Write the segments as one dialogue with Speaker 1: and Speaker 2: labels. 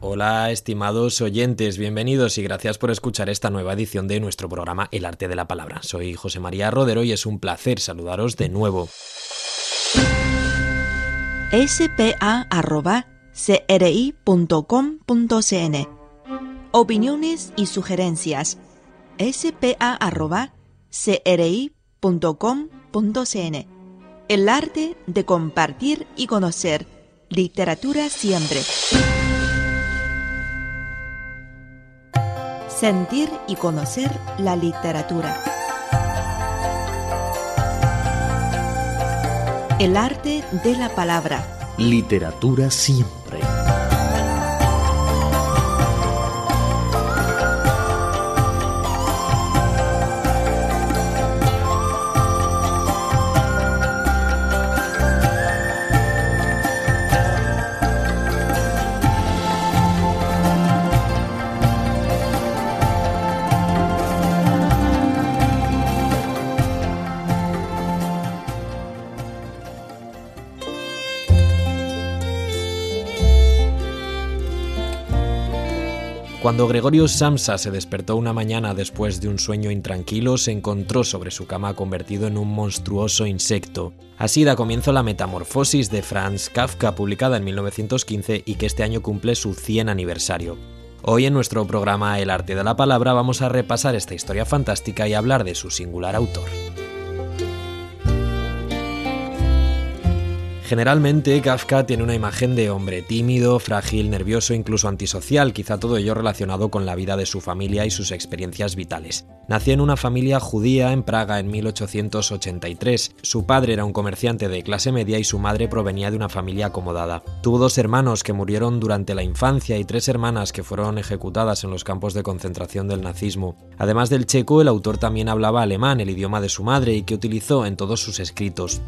Speaker 1: Hola, estimados oyentes, bienvenidos y gracias por escuchar esta nueva edición de nuestro programa El Arte de la Palabra. Soy José María Rodero y es un placer saludaros de nuevo.
Speaker 2: spa.cri.com.cn Opiniones y sugerencias spa.cri.com.cn El arte de compartir y conocer. Literatura siempre. Sentir y conocer la literatura. El arte de la palabra.
Speaker 3: Literatura siempre.
Speaker 1: Cuando Gregorio Samsa se despertó una mañana después de un sueño intranquilo, se encontró sobre su cama convertido en un monstruoso insecto. Así da comienzo la metamorfosis de Franz Kafka, publicada en 1915 y que este año cumple su 100 aniversario. Hoy en nuestro programa El arte de la palabra vamos a repasar esta historia fantástica y hablar de su singular autor. Generalmente Kafka tiene una imagen de hombre tímido, frágil, nervioso, incluso antisocial, quizá todo ello relacionado con la vida de su familia y sus experiencias vitales. Nació en una familia judía en Praga en 1883. Su padre era un comerciante de clase media y su madre provenía de una familia acomodada. Tuvo dos hermanos que murieron durante la infancia y tres hermanas que fueron ejecutadas en los campos de concentración del nazismo. Además del checo, el autor también hablaba alemán, el idioma de su madre, y que utilizó en todos sus escritos.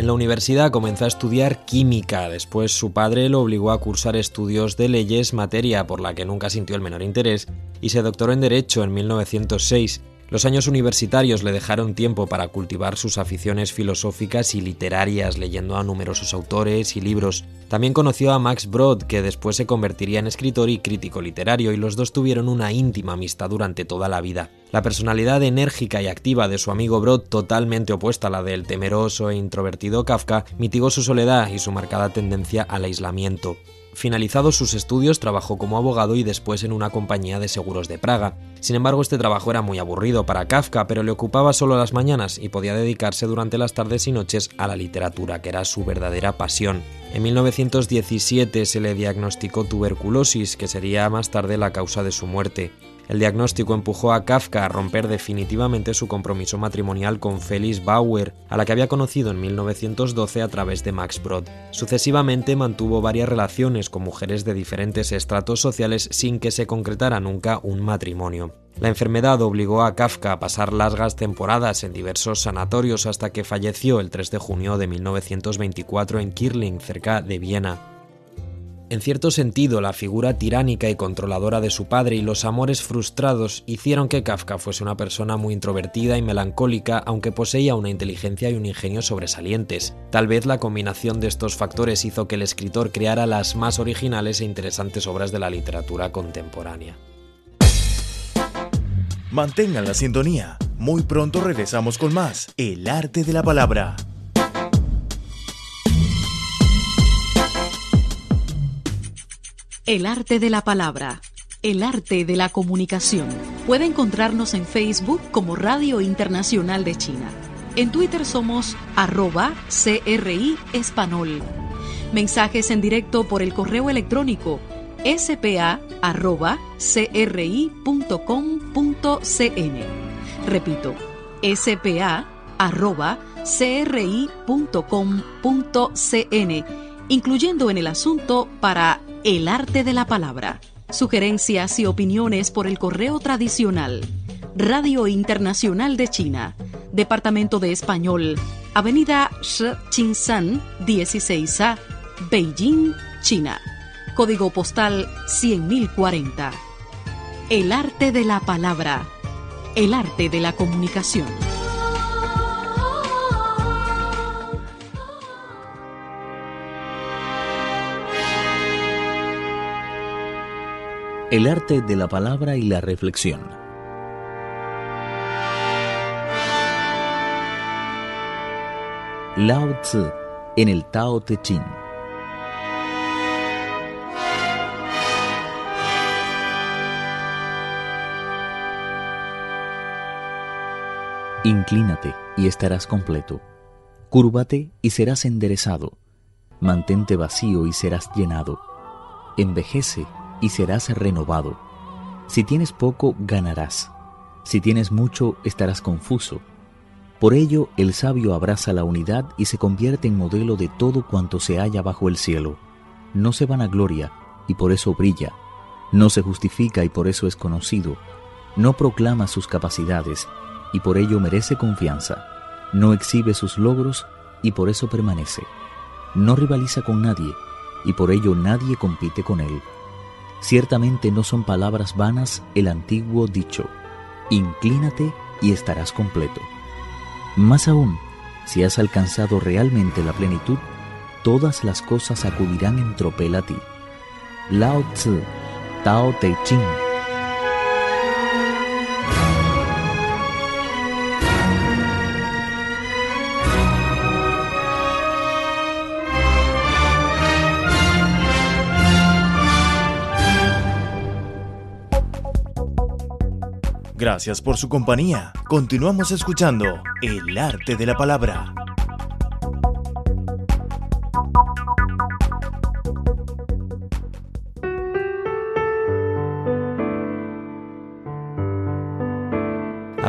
Speaker 1: En la universidad comenzó a estudiar química, después su padre lo obligó a cursar estudios de leyes, materia por la que nunca sintió el menor interés, y se doctoró en Derecho en 1906. Los años universitarios le dejaron tiempo para cultivar sus aficiones filosóficas y literarias, leyendo a numerosos autores y libros. También conoció a Max Brod, que después se convertiría en escritor y crítico literario, y los dos tuvieron una íntima amistad durante toda la vida. La personalidad enérgica y activa de su amigo Brod, totalmente opuesta a la del temeroso e introvertido Kafka, mitigó su soledad y su marcada tendencia al aislamiento. Finalizados sus estudios, trabajó como abogado y después en una compañía de seguros de Praga. Sin embargo, este trabajo era muy aburrido para Kafka, pero le ocupaba solo las mañanas y podía dedicarse durante las tardes y noches a la literatura, que era su verdadera pasión. En 1917 se le diagnosticó tuberculosis, que sería más tarde la causa de su muerte. El diagnóstico empujó a Kafka a romper definitivamente su compromiso matrimonial con Felice Bauer, a la que había conocido en 1912 a través de Max Brod. Sucesivamente mantuvo varias relaciones con mujeres de diferentes estratos sociales sin que se concretara nunca un matrimonio. La enfermedad obligó a Kafka a pasar largas temporadas en diversos sanatorios hasta que falleció el 3 de junio de 1924 en Kirling, cerca de Viena. En cierto sentido, la figura tiránica y controladora de su padre y los amores frustrados hicieron que Kafka fuese una persona muy introvertida y melancólica, aunque poseía una inteligencia y un ingenio sobresalientes. Tal vez la combinación de estos factores hizo que el escritor creara las más originales e interesantes obras de la literatura contemporánea.
Speaker 4: Mantengan la sintonía. Muy pronto regresamos con más El arte de la palabra.
Speaker 5: El arte de la palabra. El arte de la comunicación. Puede encontrarnos en Facebook como Radio Internacional de China. En Twitter somos arroba CRI. Mensajes en directo por el correo electrónico spa.cri.com.cn. Repito, spa.cri.com.cn, incluyendo en el asunto para el arte de la palabra. Sugerencias y opiniones por el correo tradicional. Radio Internacional de China Departamento de Español, Avenida Shi San 16A, Beijing, China. Código postal 100.040. El arte de la palabra. El arte de la comunicación.
Speaker 3: El arte de la palabra y la reflexión. Lao Tzu en el Tao Te Ching. Inclínate y estarás completo. Cúrvate y serás enderezado. Mantente vacío y serás llenado. Envejece y serás renovado. Si tienes poco, ganarás. Si tienes mucho, estarás confuso. Por ello, el sabio abraza la unidad y se convierte en modelo de todo cuanto se halla bajo el cielo. No se vanagloria y por eso brilla. No se justifica y por eso es conocido. No proclama sus capacidades y por ello merece confianza. No exhibe sus logros y por eso permanece. No rivaliza con nadie y por ello nadie compite con él. Ciertamente no son palabras vanas el antiguo dicho, inclínate y estarás completo. Más aún, si has alcanzado realmente la plenitud, todas las cosas acudirán en tropel a ti. Lao Tzu, Tao Te Ching.
Speaker 4: Gracias por su compañía. Continuamos escuchando El arte de la palabra.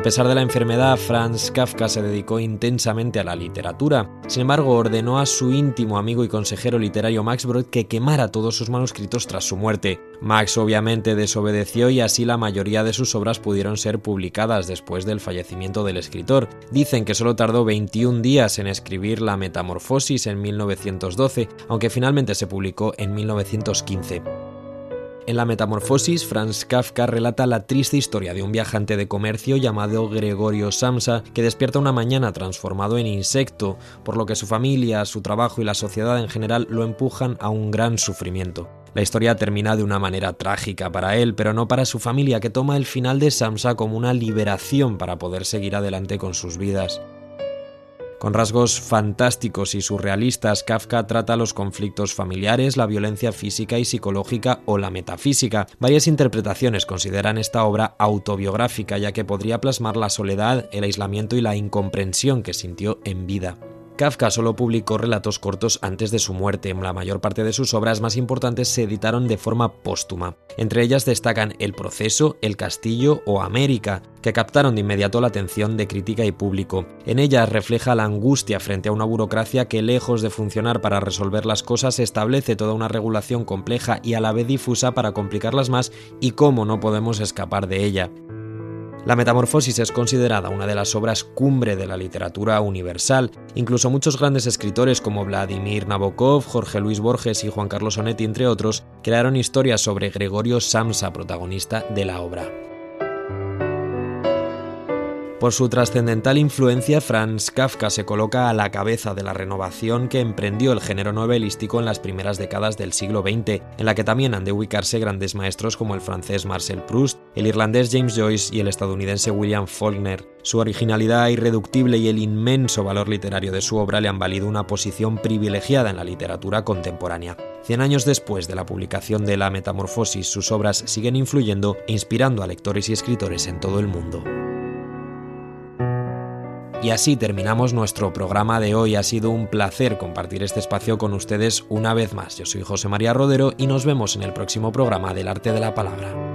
Speaker 1: A pesar de la enfermedad, Franz Kafka se dedicó intensamente a la literatura. Sin embargo, ordenó a su íntimo amigo y consejero literario Max Brod que quemara todos sus manuscritos tras su muerte. Max obviamente desobedeció y así la mayoría de sus obras pudieron ser publicadas después del fallecimiento del escritor. Dicen que solo tardó 21 días en escribir La Metamorfosis en 1912, aunque finalmente se publicó en 1915. En la Metamorfosis, Franz Kafka relata la triste historia de un viajante de comercio llamado Gregorio Samsa que despierta una mañana transformado en insecto, por lo que su familia, su trabajo y la sociedad en general lo empujan a un gran sufrimiento. La historia termina de una manera trágica para él, pero no para su familia, que toma el final de Samsa como una liberación para poder seguir adelante con sus vidas. Con rasgos fantásticos y surrealistas, Kafka trata los conflictos familiares, la violencia física y psicológica o la metafísica. Varias interpretaciones consideran esta obra autobiográfica, ya que podría plasmar la soledad, el aislamiento y la incomprensión que sintió en vida. Kafka solo publicó relatos cortos antes de su muerte. La mayor parte de sus obras más importantes se editaron de forma póstuma. Entre ellas destacan El proceso, El castillo o América, que captaron de inmediato la atención de crítica y público. En ellas refleja la angustia frente a una burocracia que, lejos de funcionar para resolver las cosas, establece toda una regulación compleja y a la vez difusa para complicarlas más y cómo no podemos escapar de ella. La Metamorfosis es considerada una de las obras cumbre de la literatura universal. Incluso muchos grandes escritores como Vladimir Nabokov, Jorge Luis Borges y Juan Carlos Onetti, entre otros, crearon historias sobre Gregorio Samsa, protagonista de la obra. Por su trascendental influencia, Franz Kafka se coloca a la cabeza de la renovación que emprendió el género novelístico en las primeras décadas del siglo XX, en la que también han de ubicarse grandes maestros como el francés Marcel Proust, el irlandés James Joyce y el estadounidense William Faulkner. Su originalidad irreductible y el inmenso valor literario de su obra le han valido una posición privilegiada en la literatura contemporánea. Cien años después de la publicación de La Metamorfosis, sus obras siguen influyendo e inspirando a lectores y escritores en todo el mundo. Y así terminamos nuestro programa de hoy. Ha sido un placer compartir este espacio con ustedes una vez más. Yo soy José María Rodero y nos vemos en el próximo programa del Arte de la Palabra.